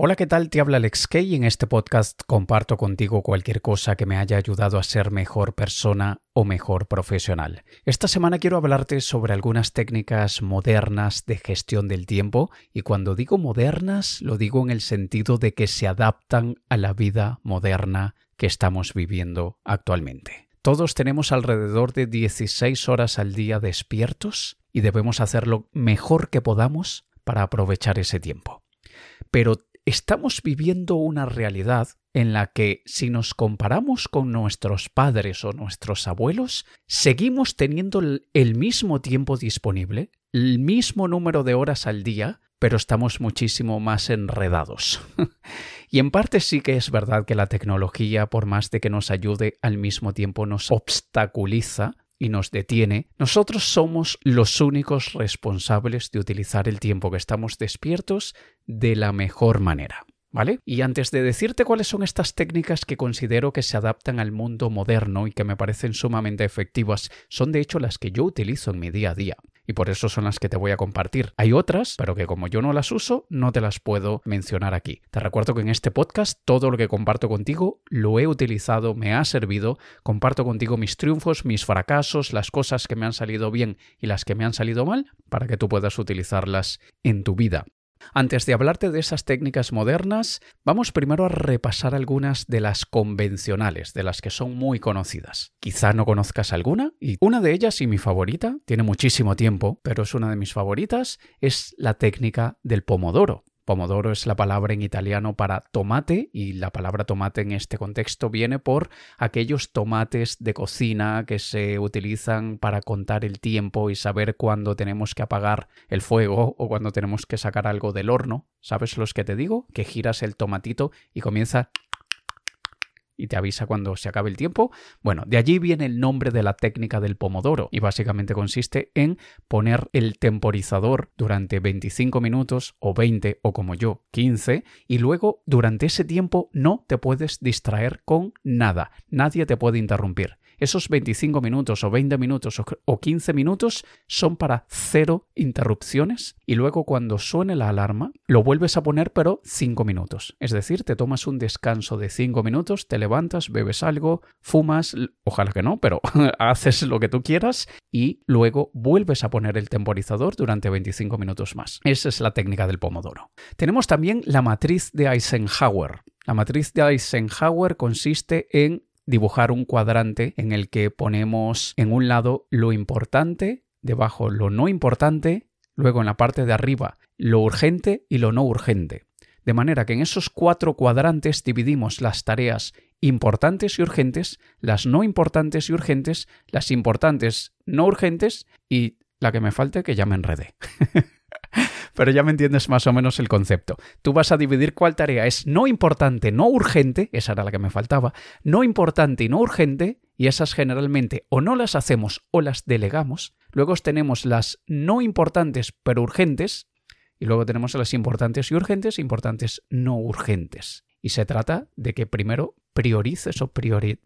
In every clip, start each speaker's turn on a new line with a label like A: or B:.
A: Hola, ¿qué tal? Te habla Alex Kay y en este podcast comparto contigo cualquier cosa que me haya ayudado a ser mejor persona o mejor profesional. Esta semana quiero hablarte sobre algunas técnicas modernas de gestión del tiempo y cuando digo modernas lo digo en el sentido de que se adaptan a la vida moderna que estamos viviendo actualmente. Todos tenemos alrededor de 16 horas al día despiertos y debemos hacerlo mejor que podamos para aprovechar ese tiempo. Pero estamos viviendo una realidad en la que si nos comparamos con nuestros padres o nuestros abuelos, seguimos teniendo el mismo tiempo disponible, el mismo número de horas al día, pero estamos muchísimo más enredados. y en parte sí que es verdad que la tecnología, por más de que nos ayude, al mismo tiempo nos obstaculiza y nos detiene, nosotros somos los únicos responsables de utilizar el tiempo que estamos despiertos de la mejor manera. ¿Vale? Y antes de decirte cuáles son estas técnicas que considero que se adaptan al mundo moderno y que me parecen sumamente efectivas, son de hecho las que yo utilizo en mi día a día y por eso son las que te voy a compartir. Hay otras, pero que como yo no las uso, no te las puedo mencionar aquí. Te recuerdo que en este podcast todo lo que comparto contigo lo he utilizado, me ha servido, comparto contigo mis triunfos, mis fracasos, las cosas que me han salido bien y las que me han salido mal, para que tú puedas utilizarlas en tu vida. Antes de hablarte de esas técnicas modernas, vamos primero a repasar algunas de las convencionales, de las que son muy conocidas. Quizá no conozcas alguna, y una de ellas y mi favorita, tiene muchísimo tiempo, pero es una de mis favoritas, es la técnica del pomodoro. Pomodoro es la palabra en italiano para tomate y la palabra tomate en este contexto viene por aquellos tomates de cocina que se utilizan para contar el tiempo y saber cuándo tenemos que apagar el fuego o cuándo tenemos que sacar algo del horno. ¿Sabes los que te digo? Que giras el tomatito y comienza y te avisa cuando se acabe el tiempo. Bueno, de allí viene el nombre de la técnica del pomodoro y básicamente consiste en poner el temporizador durante 25 minutos o 20 o como yo 15 y luego durante ese tiempo no te puedes distraer con nada, nadie te puede interrumpir. Esos 25 minutos o 20 minutos o 15 minutos son para cero interrupciones y luego cuando suene la alarma lo vuelves a poner pero 5 minutos. Es decir, te tomas un descanso de 5 minutos, te levantas, bebes algo, fumas, ojalá que no, pero haces lo que tú quieras y luego vuelves a poner el temporizador durante 25 minutos más. Esa es la técnica del pomodoro. Tenemos también la matriz de Eisenhower. La matriz de Eisenhower consiste en dibujar un cuadrante en el que ponemos en un lado lo importante, debajo lo no importante, luego en la parte de arriba lo urgente y lo no urgente. De manera que en esos cuatro cuadrantes dividimos las tareas importantes y urgentes, las no importantes y urgentes, las importantes no urgentes y la que me falte que ya me enredé. pero ya me entiendes más o menos el concepto. Tú vas a dividir cuál tarea es no importante, no urgente, esa era la que me faltaba, no importante y no urgente, y esas generalmente o no las hacemos o las delegamos. Luego tenemos las no importantes pero urgentes, y luego tenemos las importantes y urgentes, importantes no urgentes. Y se trata de que primero priorices o priori,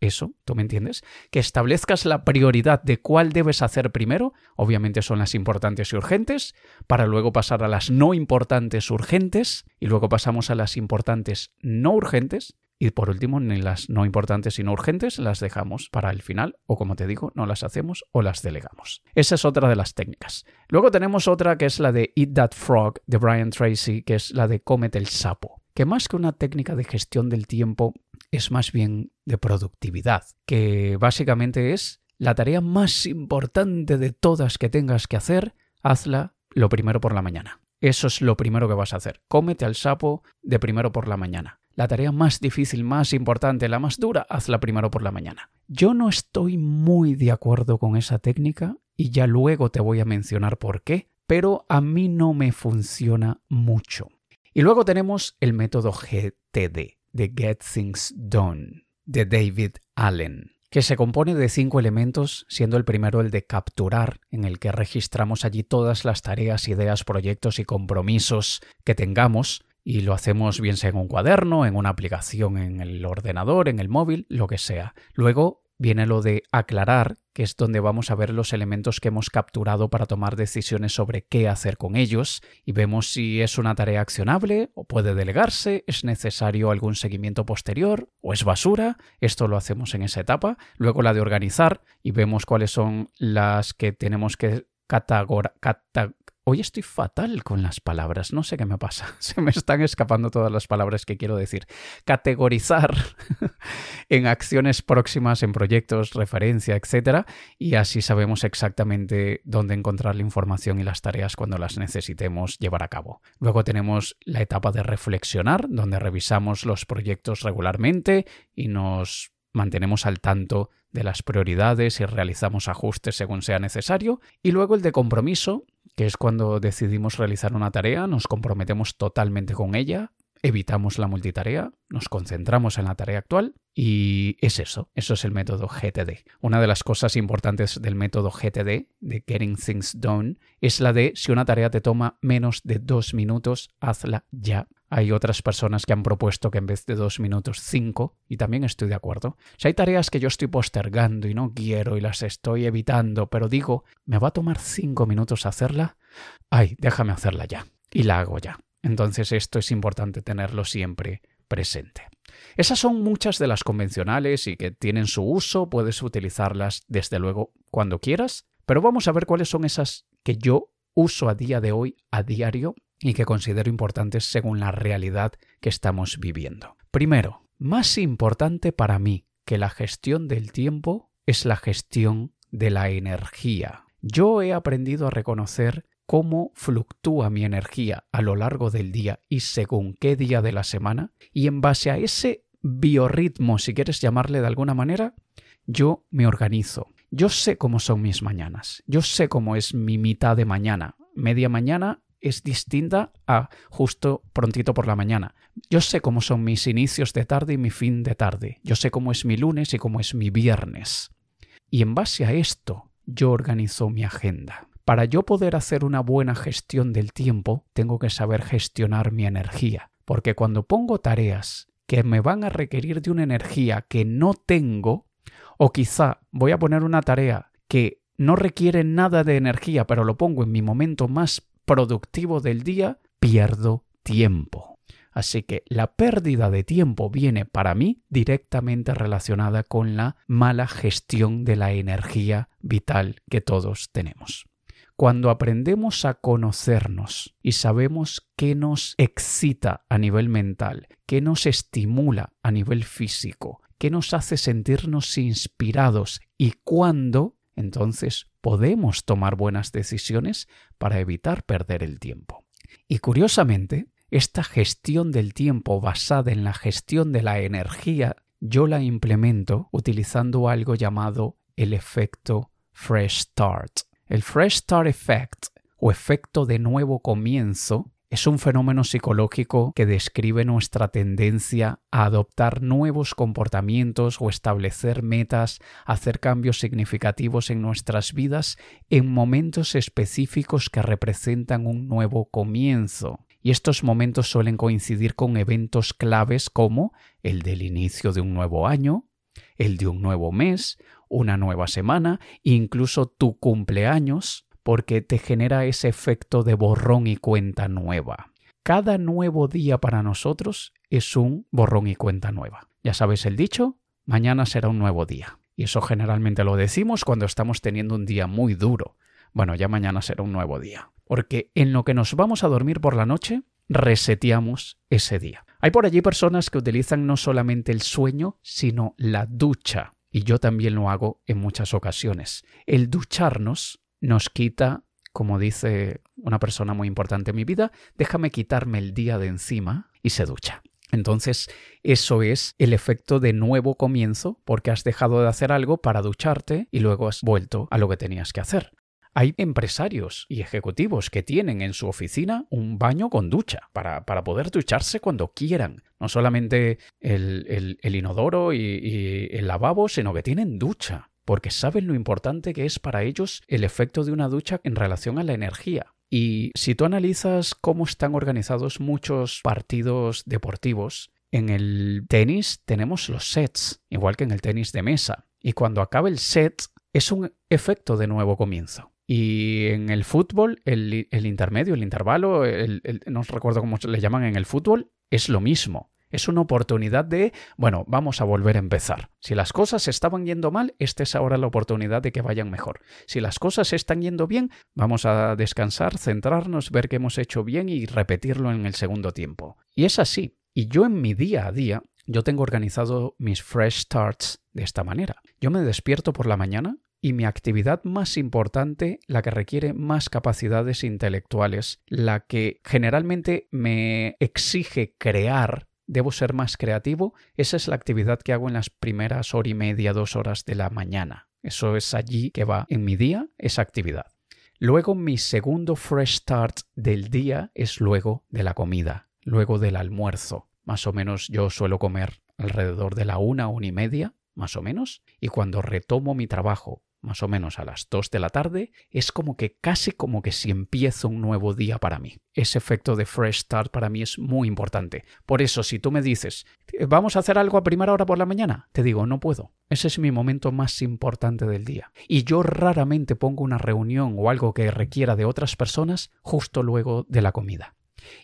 A: eso, ¿tú me entiendes? Que establezcas la prioridad de cuál debes hacer primero, obviamente son las importantes y urgentes, para luego pasar a las no importantes urgentes y luego pasamos a las importantes no urgentes y por último, ni las no importantes y no urgentes las dejamos para el final, o como te digo, no las hacemos o las delegamos. Esa es otra de las técnicas. Luego tenemos otra que es la de Eat That Frog de Brian Tracy, que es la de cómete el sapo, que más que una técnica de gestión del tiempo es más bien de productividad, que básicamente es la tarea más importante de todas que tengas que hacer, hazla lo primero por la mañana. Eso es lo primero que vas a hacer. Cómete al sapo de primero por la mañana. La tarea más difícil, más importante, la más dura, hazla primero por la mañana. Yo no estoy muy de acuerdo con esa técnica y ya luego te voy a mencionar por qué, pero a mí no me funciona mucho. Y luego tenemos el método GTD, de Get Things Done, de David Allen, que se compone de cinco elementos, siendo el primero el de capturar, en el que registramos allí todas las tareas, ideas, proyectos y compromisos que tengamos, y lo hacemos bien sea en un cuaderno, en una aplicación en el ordenador, en el móvil, lo que sea. Luego viene lo de aclarar, que es donde vamos a ver los elementos que hemos capturado para tomar decisiones sobre qué hacer con ellos y vemos si es una tarea accionable o puede delegarse, es necesario algún seguimiento posterior o es basura. Esto lo hacemos en esa etapa. Luego la de organizar y vemos cuáles son las que tenemos que categorizar. Hoy estoy fatal con las palabras, no sé qué me pasa, se me están escapando todas las palabras que quiero decir. Categorizar en acciones próximas, en proyectos, referencia, etc. Y así sabemos exactamente dónde encontrar la información y las tareas cuando las necesitemos llevar a cabo. Luego tenemos la etapa de reflexionar, donde revisamos los proyectos regularmente y nos mantenemos al tanto de las prioridades y realizamos ajustes según sea necesario. Y luego el de compromiso, que es cuando decidimos realizar una tarea, nos comprometemos totalmente con ella, evitamos la multitarea, nos concentramos en la tarea actual y es eso, eso es el método GTD. Una de las cosas importantes del método GTD, de Getting Things Done, es la de si una tarea te toma menos de dos minutos, hazla ya. Hay otras personas que han propuesto que en vez de dos minutos, cinco, y también estoy de acuerdo. Si hay tareas que yo estoy postergando y no quiero y las estoy evitando, pero digo, ¿me va a tomar cinco minutos hacerla? Ay, déjame hacerla ya. Y la hago ya. Entonces esto es importante tenerlo siempre presente. Esas son muchas de las convencionales y que tienen su uso, puedes utilizarlas desde luego cuando quieras, pero vamos a ver cuáles son esas que yo uso a día de hoy, a diario, y que considero importantes según la realidad que estamos viviendo. Primero, más importante para mí que la gestión del tiempo es la gestión de la energía. Yo he aprendido a reconocer cómo fluctúa mi energía a lo largo del día y según qué día de la semana, y en base a ese biorritmo, si quieres llamarle de alguna manera, yo me organizo. Yo sé cómo son mis mañanas, yo sé cómo es mi mitad de mañana. Media mañana es distinta a justo prontito por la mañana. Yo sé cómo son mis inicios de tarde y mi fin de tarde. Yo sé cómo es mi lunes y cómo es mi viernes. Y en base a esto, yo organizo mi agenda. Para yo poder hacer una buena gestión del tiempo, tengo que saber gestionar mi energía. Porque cuando pongo tareas que me van a requerir de una energía que no tengo, o quizá voy a poner una tarea que no requiere nada de energía, pero lo pongo en mi momento más productivo del día, pierdo tiempo. Así que la pérdida de tiempo viene para mí directamente relacionada con la mala gestión de la energía vital que todos tenemos. Cuando aprendemos a conocernos y sabemos qué nos excita a nivel mental, qué nos estimula a nivel físico, qué nos hace sentirnos inspirados y cuándo, entonces podemos tomar buenas decisiones para evitar perder el tiempo. Y curiosamente, esta gestión del tiempo basada en la gestión de la energía, yo la implemento utilizando algo llamado el efecto Fresh Start. El Fresh Start Effect o efecto de nuevo comienzo es un fenómeno psicológico que describe nuestra tendencia a adoptar nuevos comportamientos o establecer metas, hacer cambios significativos en nuestras vidas en momentos específicos que representan un nuevo comienzo. Y estos momentos suelen coincidir con eventos claves como el del inicio de un nuevo año, el de un nuevo mes, una nueva semana, incluso tu cumpleaños, porque te genera ese efecto de borrón y cuenta nueva. Cada nuevo día para nosotros es un borrón y cuenta nueva. Ya sabes el dicho, mañana será un nuevo día. Y eso generalmente lo decimos cuando estamos teniendo un día muy duro. Bueno, ya mañana será un nuevo día. Porque en lo que nos vamos a dormir por la noche, reseteamos ese día. Hay por allí personas que utilizan no solamente el sueño, sino la ducha. Y yo también lo hago en muchas ocasiones. El ducharnos nos quita, como dice una persona muy importante en mi vida, déjame quitarme el día de encima y se ducha. Entonces, eso es el efecto de nuevo comienzo, porque has dejado de hacer algo para ducharte y luego has vuelto a lo que tenías que hacer. Hay empresarios y ejecutivos que tienen en su oficina un baño con ducha para, poder ducharse cuando quieran. No solamente el, inodoro y el lavabo, sino que tienen ducha porque saben lo importante que es para ellos el efecto de una ducha en relación a la energía. Y si tú analizas cómo están organizados muchos partidos deportivos, en el tenis tenemos los sets, igual que en el tenis de mesa. Y cuando acaba el set, es un efecto de nuevo comienzo. Y en el fútbol, el, intermedio, el intervalo, no recuerdo cómo le llaman en el fútbol, es lo mismo. Es una oportunidad de, bueno, vamos a volver a empezar. Si las cosas estaban yendo mal, esta es ahora la oportunidad de que vayan mejor. Si las cosas están yendo bien, vamos a descansar, centrarnos, ver que hemos hecho bien y repetirlo en el segundo tiempo. Y es así. Y yo en mi día a día, yo tengo organizado mis fresh starts de esta manera. Yo me despierto por la mañana y mi actividad más importante, la que requiere más capacidades intelectuales, la que generalmente me exige crear debo ser más creativo, esa es la actividad que hago en las primeras hora y media, dos horas de la mañana. Eso es allí que va en mi día, esa actividad. Luego mi segundo fresh start del día es luego de la comida, luego del almuerzo. Más o menos yo suelo comer alrededor de la una, una y media, más o menos, y cuando retomo mi trabajo más o menos a las 2 de la tarde, es como que casi como que si empiezo un nuevo día para mí. Ese efecto de fresh start para mí es muy importante. Por eso, si tú me dices, vamos a hacer algo a primera hora por la mañana, te digo, no puedo. Ese es mi momento más importante del día. Y yo raramente pongo una reunión o algo que requiera de otras personas justo luego de la comida.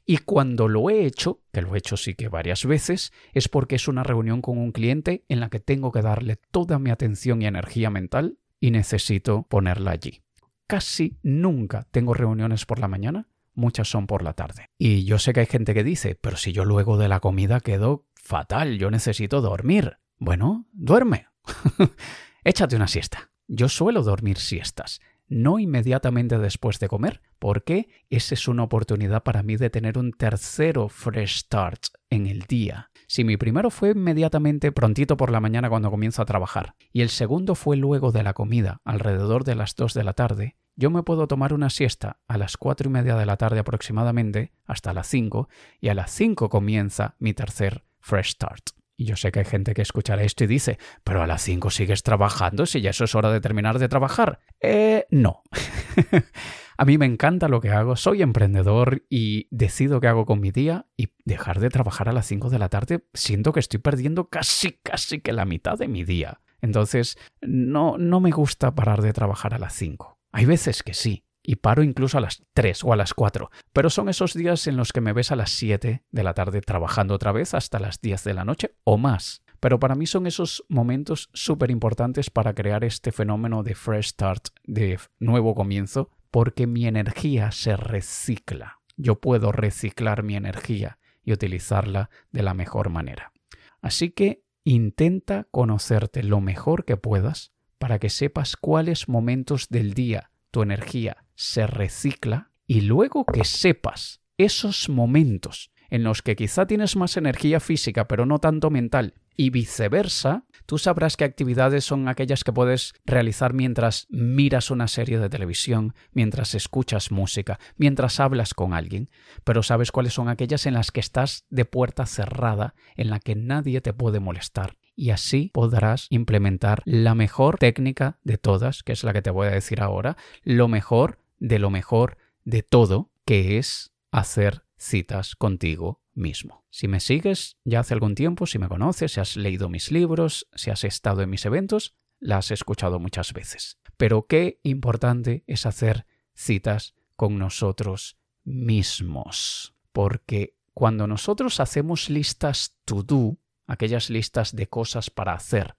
A: Y cuando lo he hecho, que lo he hecho sí que varias veces, es porque es una reunión con un cliente en la que tengo que darle toda mi atención y energía mental y necesito ponerla allí. Casi nunca tengo reuniones por la mañana, muchas son por la tarde. Y yo sé que hay gente que dice, pero si yo luego de la comida quedo fatal, yo necesito dormir. Bueno, duerme. Échate una siesta. Yo suelo dormir siestas, no inmediatamente después de comer, porque esa es una oportunidad para mí de tener un tercero fresh start en el día. Si mi primero fue inmediatamente prontito por la mañana cuando comienzo a trabajar, y el segundo fue luego de la comida, alrededor de las 2 de la tarde, yo me puedo tomar una siesta a las cuatro y media de la tarde aproximadamente, hasta las 5, y a las 5 comienza mi tercer fresh start. Y yo sé que hay gente que escuchará esto y dice, pero a las 5 sigues trabajando si ya eso es hora de terminar de trabajar. Eh, no. a mí me encanta lo que hago, soy emprendedor y decido qué hago con mi día y dejar de trabajar a las 5 de la tarde siento que estoy perdiendo casi, casi que la mitad de mi día. Entonces, no, no me gusta parar de trabajar a las 5. Hay veces que sí, y paro incluso a las 3 o a las 4, pero son esos días en los que me ves a las 7 de la tarde trabajando otra vez hasta las 10 de la noche o más. Pero para mí son esos momentos súper importantes para crear este fenómeno de fresh start, de nuevo comienzo, porque mi energía se recicla. Yo puedo reciclar mi energía y utilizarla de la mejor manera. Así que intenta conocerte lo mejor que puedas para que sepas cuáles momentos del día tu energía se recicla y luego que sepas esos momentos en los que quizá tienes más energía física pero no tanto mental y viceversa, tú sabrás qué actividades son aquellas que puedes realizar mientras miras una serie de televisión, mientras escuchas música, mientras hablas con alguien, pero sabes cuáles son aquellas en las que estás de puerta cerrada, en la que nadie te puede molestar y así podrás implementar la mejor técnica de todas, que es la que te voy a decir ahora, lo mejor de lo mejor de todo, que es hacer citas contigo mismo. Si me sigues ya hace algún tiempo, si me conoces, si has leído mis libros, si has estado en mis eventos, la has escuchado muchas veces. Pero qué importante es hacer citas con nosotros mismos. Porque cuando nosotros hacemos listas to do, aquellas listas de cosas para hacer,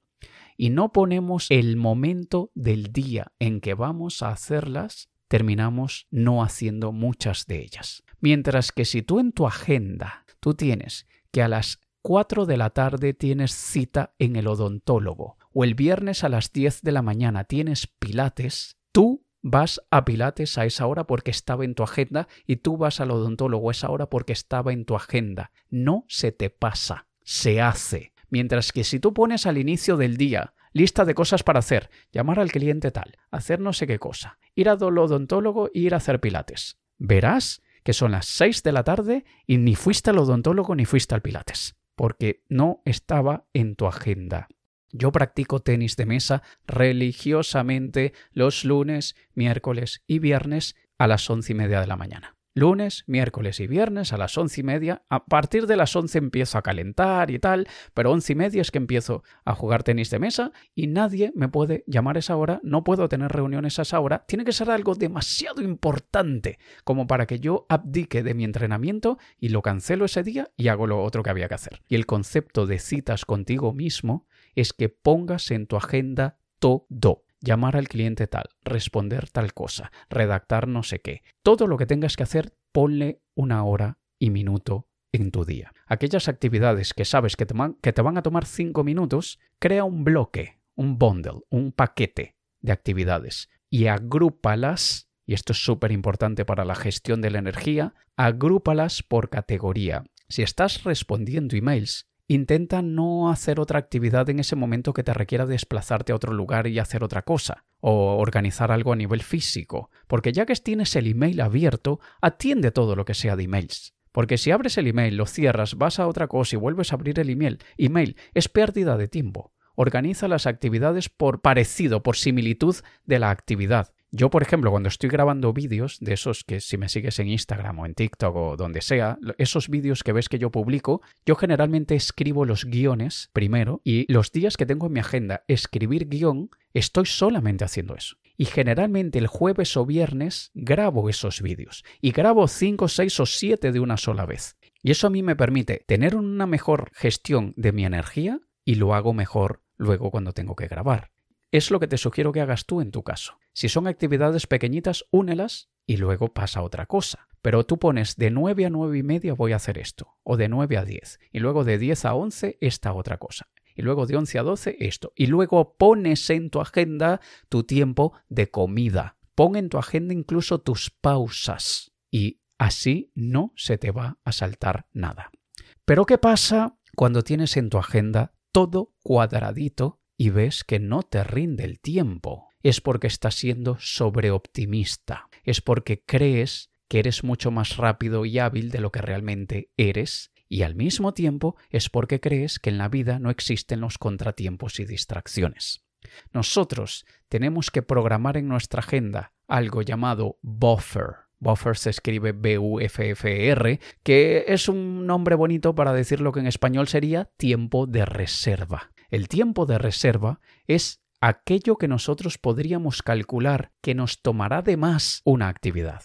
A: y no ponemos el momento del día en que vamos a hacerlas, terminamos no haciendo muchas de ellas. Mientras que si tú en tu agenda tú tienes que a las 4 de la tarde tienes cita en el odontólogo o el viernes a las 10 de la mañana tienes pilates, tú vas a pilates a esa hora porque estaba en tu agenda y tú vas al odontólogo a esa hora porque estaba en tu agenda. No se te pasa se hace. Mientras que si tú pones al inicio del día lista de cosas para hacer, llamar al cliente tal, hacer no sé qué cosa, ir al odontólogo e ir a hacer pilates, verás que son las 6 de la tarde y ni fuiste al odontólogo ni fuiste al pilates, porque no estaba en tu agenda. Yo practico tenis de mesa religiosamente los lunes, miércoles y viernes a las once y media de la mañana. Lunes, miércoles y viernes a las once y media. A partir de las once empiezo a calentar y tal, pero once y media es que empiezo a jugar tenis de mesa y nadie me puede llamar a esa hora, no puedo tener reuniones a esa hora. Tiene que ser algo demasiado importante como para que yo abdique de mi entrenamiento y lo cancelo ese día y hago lo otro que había que hacer. Y el concepto de citas contigo mismo es que pongas en tu agenda todo llamar al cliente tal, responder tal cosa, redactar no sé qué. Todo lo que tengas que hacer, ponle una hora y minuto en tu día. Aquellas actividades que sabes que te, van, a tomar cinco minutos, crea un bloque, un bundle, un paquete de actividades y agrúpalas, y esto es súper importante para la gestión de la energía, agrúpalas por categoría. Si estás respondiendo emails, Intenta no hacer otra actividad en ese momento que te requiera desplazarte a otro lugar y hacer otra cosa, o organizar algo a nivel físico, porque ya que tienes el email abierto, atiende todo lo que sea de emails. Porque si abres el email, lo cierras, vas a otra cosa y vuelves a abrir el email, email es pérdida de tiempo. Organiza las actividades por parecido, por similitud de la actividad. Yo, por ejemplo, cuando estoy grabando vídeos, de esos que si me sigues en Instagram o en TikTok o donde sea, esos vídeos que ves que yo publico, yo generalmente escribo los guiones primero y los días que tengo en mi agenda escribir guion, estoy solamente haciendo eso. Y generalmente el jueves o viernes grabo esos vídeos. Y grabo 5, 6 o 7 de una sola vez. Y eso a mí me permite tener una mejor gestión de mi energía y lo hago mejor luego cuando tengo que grabar. Es lo que te sugiero que hagas tú en tu caso. Si son actividades pequeñitas, únelas y luego pasa otra cosa. Pero tú pones de 9 a 9 y media voy a hacer esto, o de 9 a 10, y luego de 10 a 11 esta otra cosa, y luego de 11 a 12 esto, y luego pones en tu agenda tu tiempo de comida. Pon en tu agenda incluso tus pausas, y así no se te va a saltar nada. Pero ¿qué pasa cuando tienes en tu agenda todo cuadradito y ves que no te rinde el tiempo, es porque estás siendo sobreoptimista, es porque crees que eres mucho más rápido y hábil de lo que realmente eres, y al mismo tiempo es porque crees que en la vida no existen los contratiempos y distracciones. Nosotros tenemos que programar en nuestra agenda algo llamado buffer. Buffer se escribe B-U-F-F-E-R, que es un nombre bonito para decir lo que en español sería tiempo de reserva. El tiempo de reserva es aquello que nosotros podríamos calcular que nos tomará de más una actividad.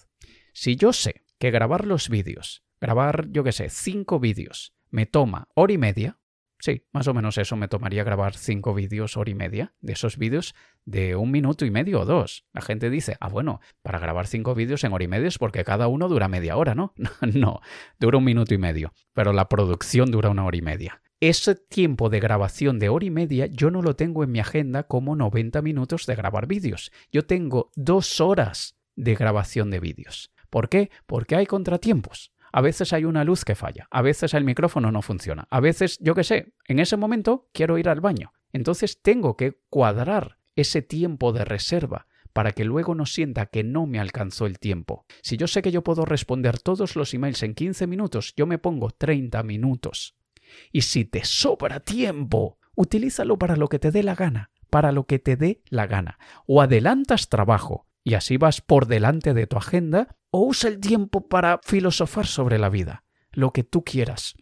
A: Si yo sé que grabar los vídeos, grabar, yo qué sé, cinco vídeos, me toma hora y media, sí, más o menos eso me tomaría grabar cinco vídeos hora y media, de esos vídeos de un minuto y medio o dos. La gente dice, ah, bueno, para grabar cinco vídeos en hora y media es porque cada uno dura media hora, ¿no? no, dura un minuto y medio, pero la producción dura una hora y media ese tiempo de grabación de hora y media yo no lo tengo en mi agenda como 90 minutos de grabar vídeos. Yo tengo dos horas de grabación de vídeos. ¿Por qué? Porque hay contratiempos. A veces hay una luz que falla, a veces el micrófono no funciona, a veces, yo qué sé, en ese momento quiero ir al baño. Entonces tengo que cuadrar ese tiempo de reserva para que luego no sienta que no me alcanzó el tiempo. Si yo sé que yo puedo responder todos los emails en 15 minutos, yo me pongo 30 minutos. Y si te sobra tiempo, utilízalo para lo que te dé la gana, para lo que te dé la gana. O adelantas trabajo y así vas por delante de tu agenda, o usa el tiempo para filosofar sobre la vida, lo que tú quieras.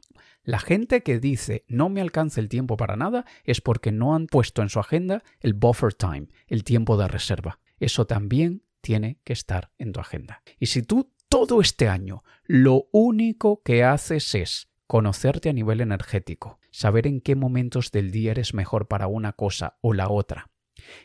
A: La gente que dice no me alcanza el tiempo para nada es porque no han puesto en su agenda el buffer time, el tiempo de reserva. Eso también tiene que estar en tu agenda. Y si tú todo este año lo único que haces es conocerte a nivel energético, saber en qué momentos del día eres mejor para una cosa o la otra.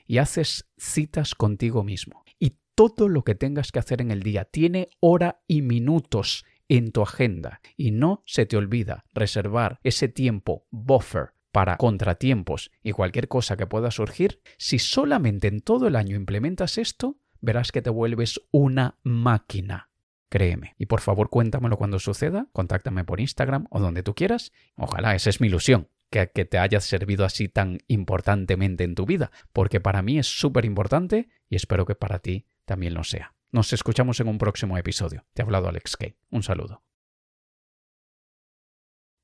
A: Y haces citas contigo mismo. Y todo lo que tengas que hacer en el día tiene hora y minutos en tu agenda. Y no se te olvida reservar ese tiempo buffer para contratiempos y cualquier cosa que pueda surgir. Si solamente en todo el año implementas esto, verás que te vuelves una máquina créeme. Y por favor cuéntamelo cuando suceda, contáctame por Instagram o donde tú quieras. Ojalá, esa es mi ilusión, que, te haya servido así tan importantemente en tu vida, porque para mí es súper importante y espero que para ti también lo sea. Nos escuchamos en un próximo episodio. Te ha hablado Alex Kay. Un saludo.